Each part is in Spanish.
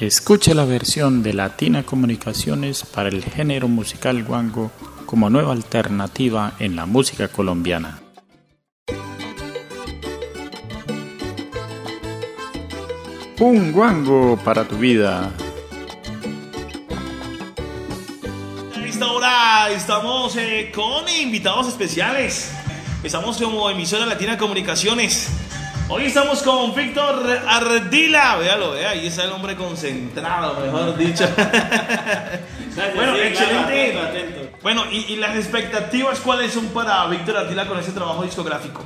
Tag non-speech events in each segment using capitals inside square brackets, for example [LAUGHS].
Escuche la versión de Latina Comunicaciones para el género musical guango como nueva alternativa en la música colombiana. Un guango para tu vida. A esta hora estamos eh, con invitados especiales. Estamos como emisora Latina Comunicaciones. Hoy estamos con Víctor Ardila. Véalo, vea, ahí está el hombre concentrado, mejor dicho. [LAUGHS] bueno, excelente. Bueno, ¿y, las expectativas cuáles son para Víctor Ardila con ese trabajo discográfico?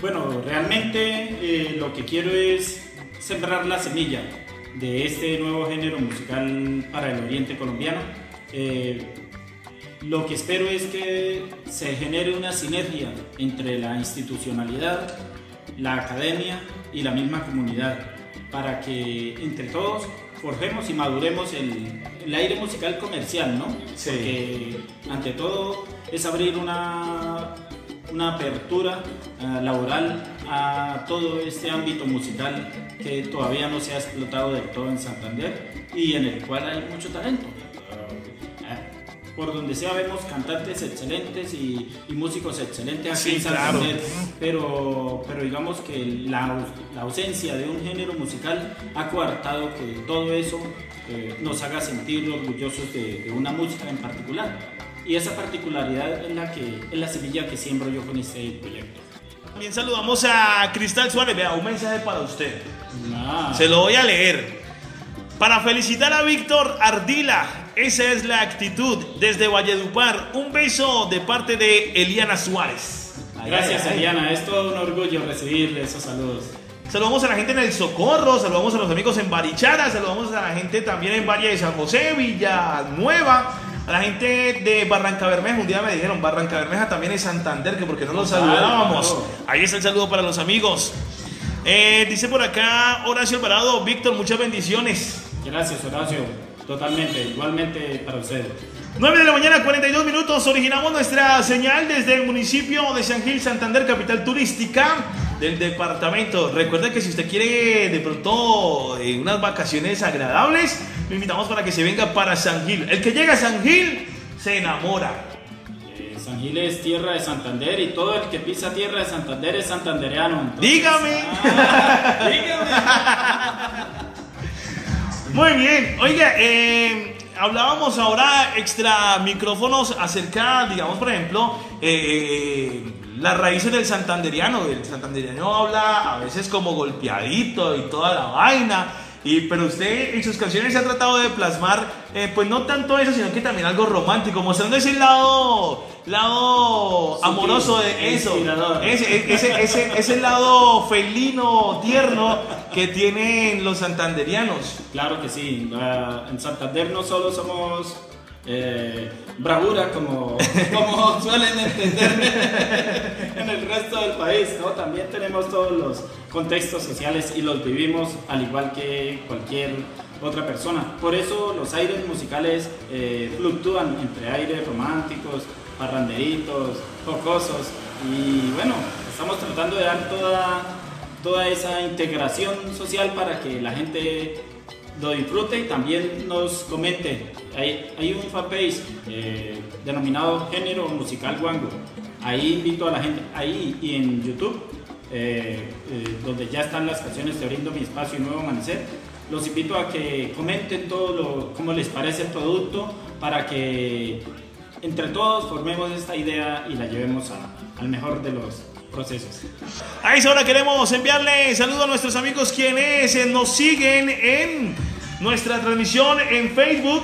Bueno, realmente eh, lo que quiero es sembrar la semilla de este nuevo género musical para el oriente colombiano. Eh, lo que espero es que se genere una sinergia entre la institucionalidad, la academia y la misma comunidad para que entre todos forjemos y maduremos el, el aire musical comercial, ¿no? Sí. Porque ante todo es abrir una, una apertura uh, laboral a todo este ámbito musical que todavía no se ha explotado del todo en Santander y en el cual hay mucho talento por donde sea vemos cantantes excelentes y, músicos excelentes aquí en Santander, pero, pero digamos que la, la, ausencia de un género musical ha coartado que todo eso eh, nos haga sentir orgullosos de, una música en particular. Y esa particularidad es la, que, es la semilla que siembro yo con este proyecto. También saludamos a Cristal Suárez. Vea, un mensaje para usted. Se lo voy a leer. Para felicitar a Víctor Ardila, esa es la actitud desde Valledupar. Un beso de parte de Eliana Suárez. Gracias, Eliana. Es todo un orgullo recibirle esos saludos. Saludamos a la gente en El Socorro, saludamos a los amigos en Barichara, saludamos a la gente también en Valle de San José, Villanueva, a la gente de Barranca Bermeja. Un día me dijeron, Barranca Bermeja también es Santander, que porque no los saludábamos. Ahí está el saludo para los amigos. Eh, dice por acá Horacio Alvarado, Víctor, muchas bendiciones. Gracias, Horacio. Totalmente, igualmente para ustedes. 9 de la mañana, 42 minutos. Originamos nuestra señal desde el municipio de San Gil, Santander, capital turística del departamento. Recuerda que si usted quiere de pronto eh, unas vacaciones agradables, lo invitamos para que se venga para San Gil. El que llega a San Gil se enamora. Eh, San Gil es tierra de Santander y todo el que pisa tierra de Santander es santandereano. dígame. Ah, [LAUGHS] dígame. [LAUGHS] Muy bien. Oiga, eh, hablábamos ahora extra micrófonos acerca, digamos, por ejemplo, eh, las raíces del santanderiano. El santanderiano habla a veces como golpeadito y toda la vaina. Y, pero usted en sus canciones se ha tratado de plasmar, eh, pues no tanto eso, sino que también algo romántico, mostrando ese lado, lado amoroso de eso. Ese, ese, ese, ese, lado felino, tierno que tienen los santanderianos. Claro que sí. En Santander no solo somos eh, bravura como, como [LAUGHS] suelen entender [LAUGHS] en el resto del país, ¿no? También tenemos todos los contextos sociales y los vivimos al igual que cualquier otra persona. Por eso los aires musicales eh, fluctúan entre aires románticos, parranderitos, jocosos y bueno, estamos tratando de dar toda, toda esa integración social para que la gente lo disfrute y también nos comente. Hay, hay un fanpage eh, denominado Género Musical Guango. Ahí invito a la gente, ahí y en YouTube, eh, eh, donde ya están las canciones de Abriendo mi espacio y Nuevo Amanecer. Los invito a que comenten todo lo, cómo les parece el producto para que entre todos formemos esta idea y la llevemos al mejor de los procesos. A esa hora queremos enviarle saludos a nuestros amigos quienes eh, nos siguen en nuestra transmisión en Facebook.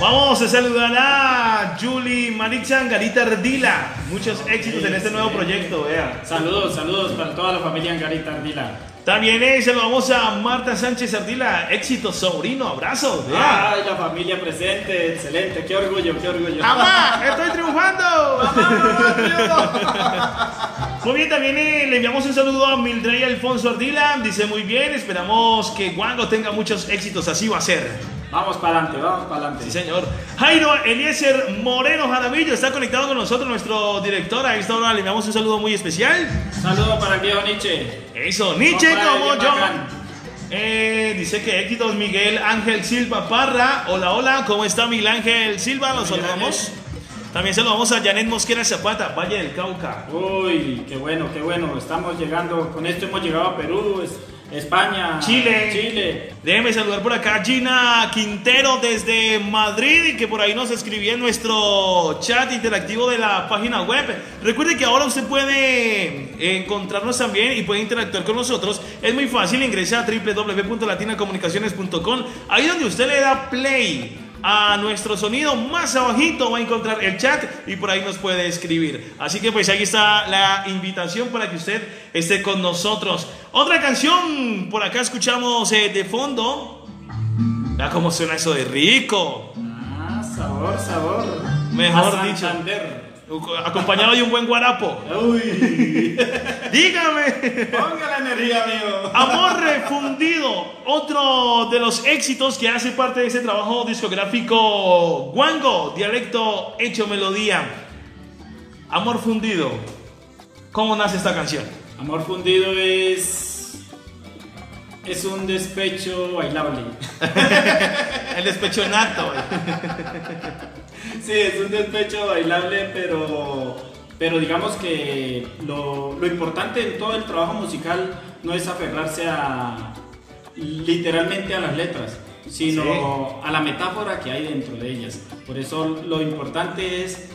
Vamos a saludar a Julie Marichan, Garita Ardila. Muchos éxitos en este nuevo proyecto, vea. Saludos, saludos para toda la familia Garita Ardila. También eh, saludamos a Marta Sánchez Ardila, éxito sobrino, abrazo. vea. Ay, la familia presente, excelente, qué orgullo, qué orgullo. ¡Mamá! ¡Estoy triunfando! [LAUGHS] Muy bien, también eh, le enviamos un saludo a Mildred Alfonso Ardila. Dice muy bien, esperamos que Wango tenga muchos éxitos, así va a ser. Vamos para adelante, vamos para adelante. Sí, señor. Jairo Eliezer Moreno Jaramillo está conectado con nosotros, nuestro director. A esta hora le enviamos un saludo muy especial. Saludo para el viejo Nietzsche. Eso, Nietzsche Vamos como yo. Eh, dice que éxitos Miguel Ángel Silva Parra. Hola, hola, ¿cómo está Miguel Ángel Silva? Los saludamos. También saludamos a Janet Mosquera Zapata, Valle del Cauca. Uy, qué bueno, qué bueno. Estamos llegando, con esto hemos llegado a Perú, es- España, Chile. Chile. Déjeme saludar por acá Gina Quintero desde Madrid y que por ahí nos escribía en nuestro chat interactivo de la página web. Recuerde que ahora usted puede encontrarnos también y puede interactuar con nosotros. Es muy fácil, ingresa a www.latinacomunicaciones.com. Ahí donde usted le da play a nuestro sonido más abajito va a encontrar el chat y por ahí nos puede escribir. Así que pues ahí está la invitación para que usted esté con nosotros. Otra canción, por acá escuchamos eh, de fondo. Vea cómo suena eso de rico. Ah, sabor, sabor. Mejor A dicho. Santander. Acompañado de un buen guarapo. Uy, [LAUGHS] Dígame. ponga la energía, amigo. Amor refundido, otro de los éxitos que hace parte de ese trabajo discográfico Wango, dialecto hecho melodía. Amor fundido. ¿Cómo nace esta canción? Amor fundido es. Es un despecho bailable. [LAUGHS] El despecho nato. Sí, es un despecho bailable, pero, pero digamos que lo, lo importante en todo el trabajo musical no es aferrarse a literalmente a las letras, sino a la metáfora que hay dentro de ellas. Por eso lo importante es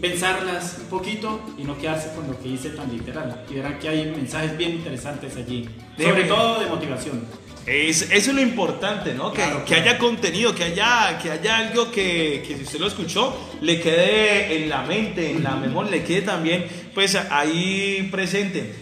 pensarlas un poquito y no quedarse con lo que dice tan literal. Y verán que hay mensajes bien interesantes allí, sobre todo de motivación. Es, eso es lo importante, ¿no? Que, Claro, que claro. haya contenido, que haya, que haya algo que, que si usted lo escuchó, le quede en la mente, en la memoria, le quede también, pues ahí presente.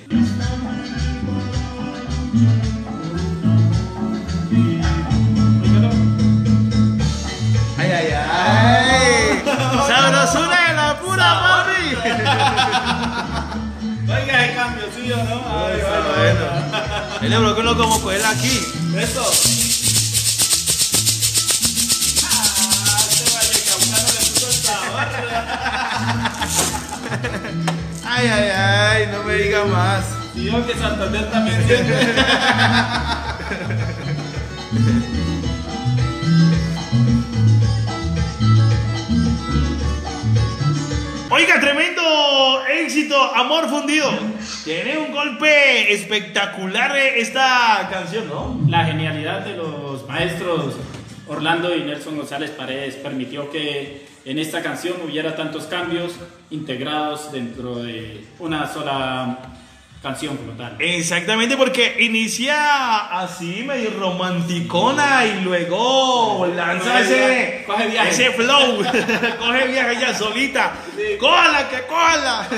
No? Ay, bueno, bueno. Él le bloqueó uno como coger aquí. Eso. Ah, este vallecaucano le puso el sabor. Ay, ay, ay, no me diga más. Y yo que Santander también siente. Oiga, tremendo éxito, amor fundido. Tiene un golpe espectacular eh, esta canción, ¿no? La genialidad de los maestros Orlando y Nelson González Paredes permitió que en esta canción hubiera tantos cambios integrados dentro de una sola canción como tal. Exactamente, porque inicia así, medio romanticona y luego lanza Coge ese, viaje, coge viaje. ese flow. [LAUGHS] coge viaje ella solita. Sí. ¡Cójala, que cójala!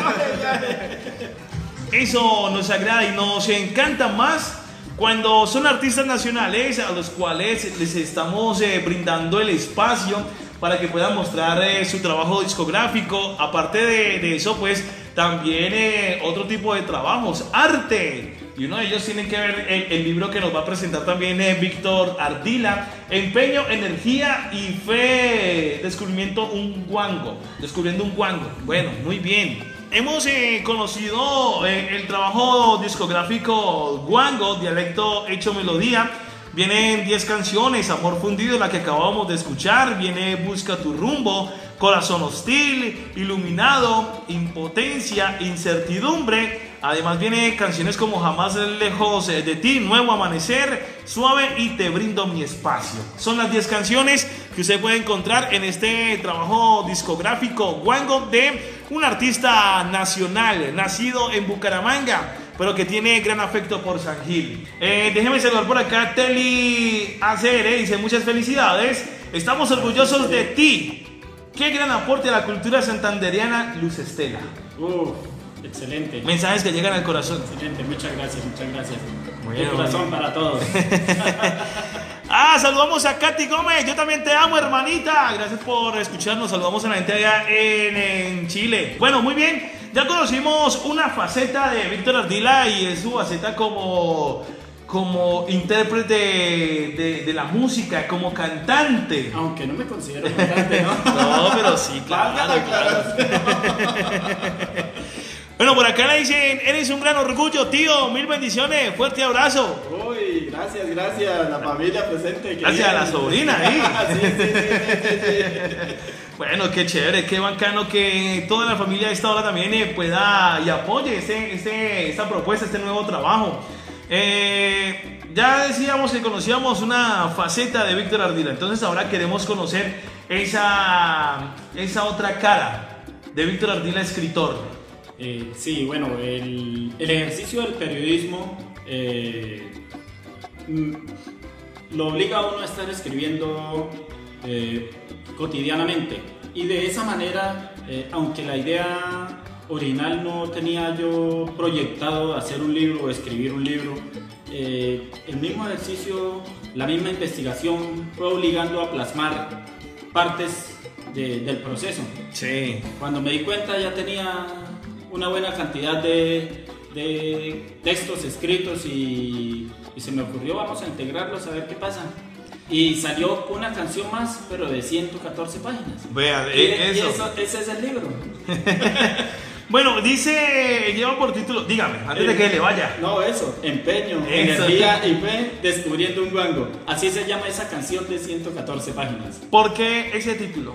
[LAUGHS] Eso nos agrada y nos encanta más cuando son artistas nacionales a los cuales les estamos eh, brindando el espacio para que puedan mostrar eh, su trabajo discográfico. Aparte de, eso, pues también eh, otro tipo de trabajos, arte. Y uno de ellos tiene que ver el, el libro que nos va a presentar también Víctor Ardila, Empeño, Energía y Fe, Descubrimiento un guango, descubriendo un guango. Bueno, muy bien. Hemos eh, conocido eh, el trabajo discográfico Guango, dialecto hecho melodía. Vienen 10 canciones, Amor Fundido, la que acabamos de escuchar. Viene Busca tu rumbo, Corazón Hostil, Iluminado, Impotencia, Incertidumbre. Además viene canciones como Jamás lejos eh, de ti, Nuevo Amanecer, Suave y Te brindo mi espacio. Son las 10 canciones que usted puede encontrar en este trabajo discográfico Wango de un artista nacional, nacido en Bucaramanga, pero que tiene gran afecto por San Gil. Eh, déjeme saludar por acá, Teli ACR, dice muchas felicidades, estamos orgullosos de ti. Qué gran aporte a la cultura santanderiana, Luz Estela. Uf, Excelente. Mensajes que llegan al corazón. Excelente, muchas gracias, muchas gracias. Bueno, corazón para todos. [LAUGHS] Ah, saludamos a Katy Gómez. Yo también te amo, hermanita. Gracias por escucharnos. Saludamos a la gente allá en, en Chile. Bueno, muy bien. Ya conocimos una faceta de Víctor Ardila y es su faceta como, como intérprete de, de la música, como cantante. Aunque no me considero cantante, ¿no? [LAUGHS] No, pero sí, [LAUGHS] claro, claro. [LAUGHS] Bueno, por acá le dicen, eres un gran orgullo, tío. Mil bendiciones, fuerte abrazo. Uy, gracias, gracias. La familia presente. Gracias a la sobrina ahí. [LAUGHS] sí, sí, sí, sí, sí. [LAUGHS] Bueno, qué chévere, qué bacano que toda la familia a esta hora también eh, pueda y apoye este, este, esta propuesta, este nuevo trabajo. Eh, ya decíamos que conocíamos una faceta de Víctor Ardila, entonces ahora queremos conocer esa, esa otra cara de Víctor Ardila, escritor. Eh, sí, bueno, el, el ejercicio del periodismo eh, lo obliga a uno a estar escribiendo eh, cotidianamente. Y de esa manera, eh, aunque la idea original no tenía yo proyectado hacer un libro o escribir un libro, eh, el mismo ejercicio, la misma investigación fue obligando a plasmar partes de- del proceso. Sí. Cuando me di cuenta ya tenía una buena cantidad de, de textos escritos y, y se me ocurrió vamos a integrarlos a ver qué pasa. Y salió una canción más, pero de 114 páginas. Vean, Y- eh, y eso. eso- ese es el libro. [LAUGHS] Bueno, dice, lleva por título, dígame, antes de que le vaya. No, eso, empeño, Eso. energía y fe descubriendo un guango. Así se llama esa canción de 114 páginas. ¿Por qué ese título?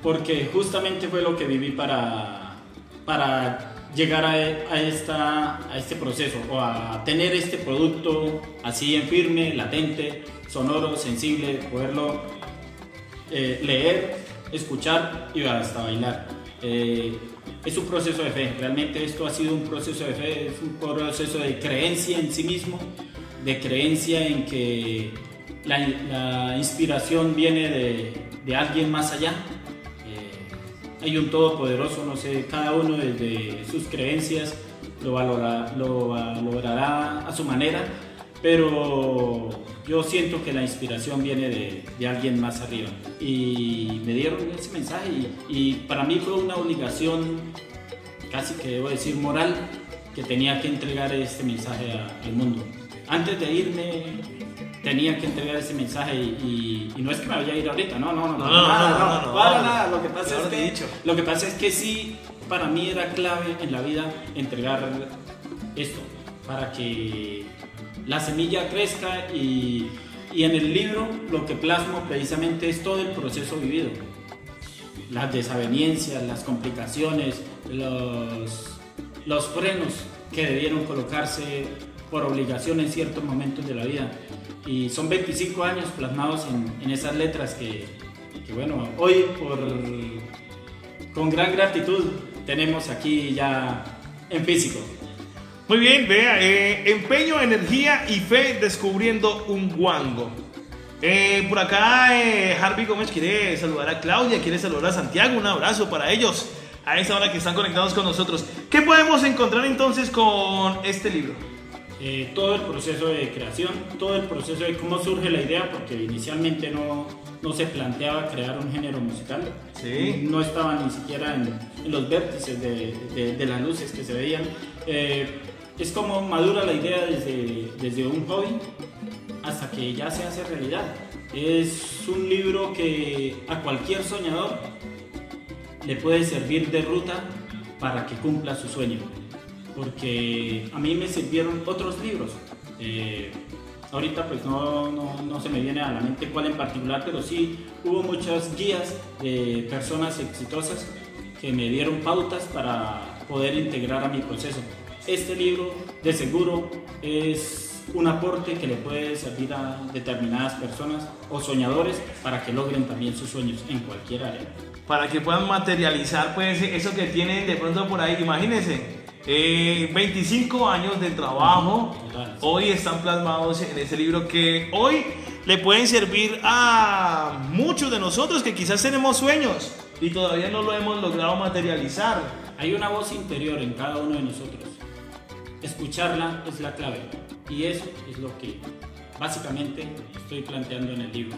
porque justamente fue lo que viví para, para llegar a, esta, a este proceso o a tener este producto así en firme, latente, sonoro, sensible, poderlo eh, leer, escuchar y hasta bailar. Eh, es un proceso de fe, realmente esto ha sido un proceso de fe, es un proceso de creencia en sí mismo, de creencia en que la, inspiración viene de alguien más allá. Hay un todopoderoso, no sé, cada uno desde sus creencias lo, valora- lo valorará a su manera, pero yo siento que la inspiración viene de, alguien más arriba. Y me dieron ese mensaje y, para mí fue una obligación, casi que debo decir moral, que tenía que entregar este mensaje al mundo. Antes de irme tenía que entregar ese mensaje y, y- y no es que me vaya a ir ahorita, no, no, no, No, nada, no, no, no, no, para nada. Lo que pasa es que dicho. lo que pasa es que sí, para mí era clave en la vida entregar esto, para que la semilla crezca y, y en el libro lo que plasmo precisamente es todo el proceso vivido. Las desavenencias, las complicaciones, los, los frenos que debieron colocarse por obligación en ciertos momentos de la vida. Y son 25 años plasmados en, en esas letras que, que, bueno, hoy por, con gran gratitud tenemos aquí ya en físico. Muy bien, vea, eh, empeño, energía y fe descubriendo un guango. Eh, por acá eh, Harvey Gómez quiere saludar a Claudia, quiere saludar a Santiago, un abrazo para ellos a esa hora que están conectados con nosotros. ¿Qué podemos encontrar entonces con este libro? Eh, todo el proceso de creación, todo el proceso de cómo surge la idea, porque inicialmente no, no se planteaba crear un género musical. Sí. No estaba ni siquiera en, en los vértices de, de- de las luces que se veían. Eh, es como madura la idea desde, desde un hobby hasta que ya se hace realidad. Es un libro que a cualquier soñador le puede servir de ruta para que cumpla su sueño. Porque a mí me sirvieron otros libros. Eh, ahorita pues no, no, no se me viene a la mente cuál en particular, pero sí hubo muchas guías de personas exitosas que me dieron pautas para poder integrar a mi proceso. Este libro de seguro es un aporte que le puede servir a determinadas personas o soñadores para que logren también sus sueños en cualquier área. Para que puedan materializar pues eso que tienen de pronto por ahí. Imagínense, eh, 25 años de trabajo hoy están plasmados en ese libro que hoy le pueden servir a muchos de nosotros que quizás tenemos sueños y todavía no lo hemos logrado materializar. Hay una voz interior en cada uno de nosotros. Escucharla es la clave. Y eso es lo que básicamente estoy planteando en el libro.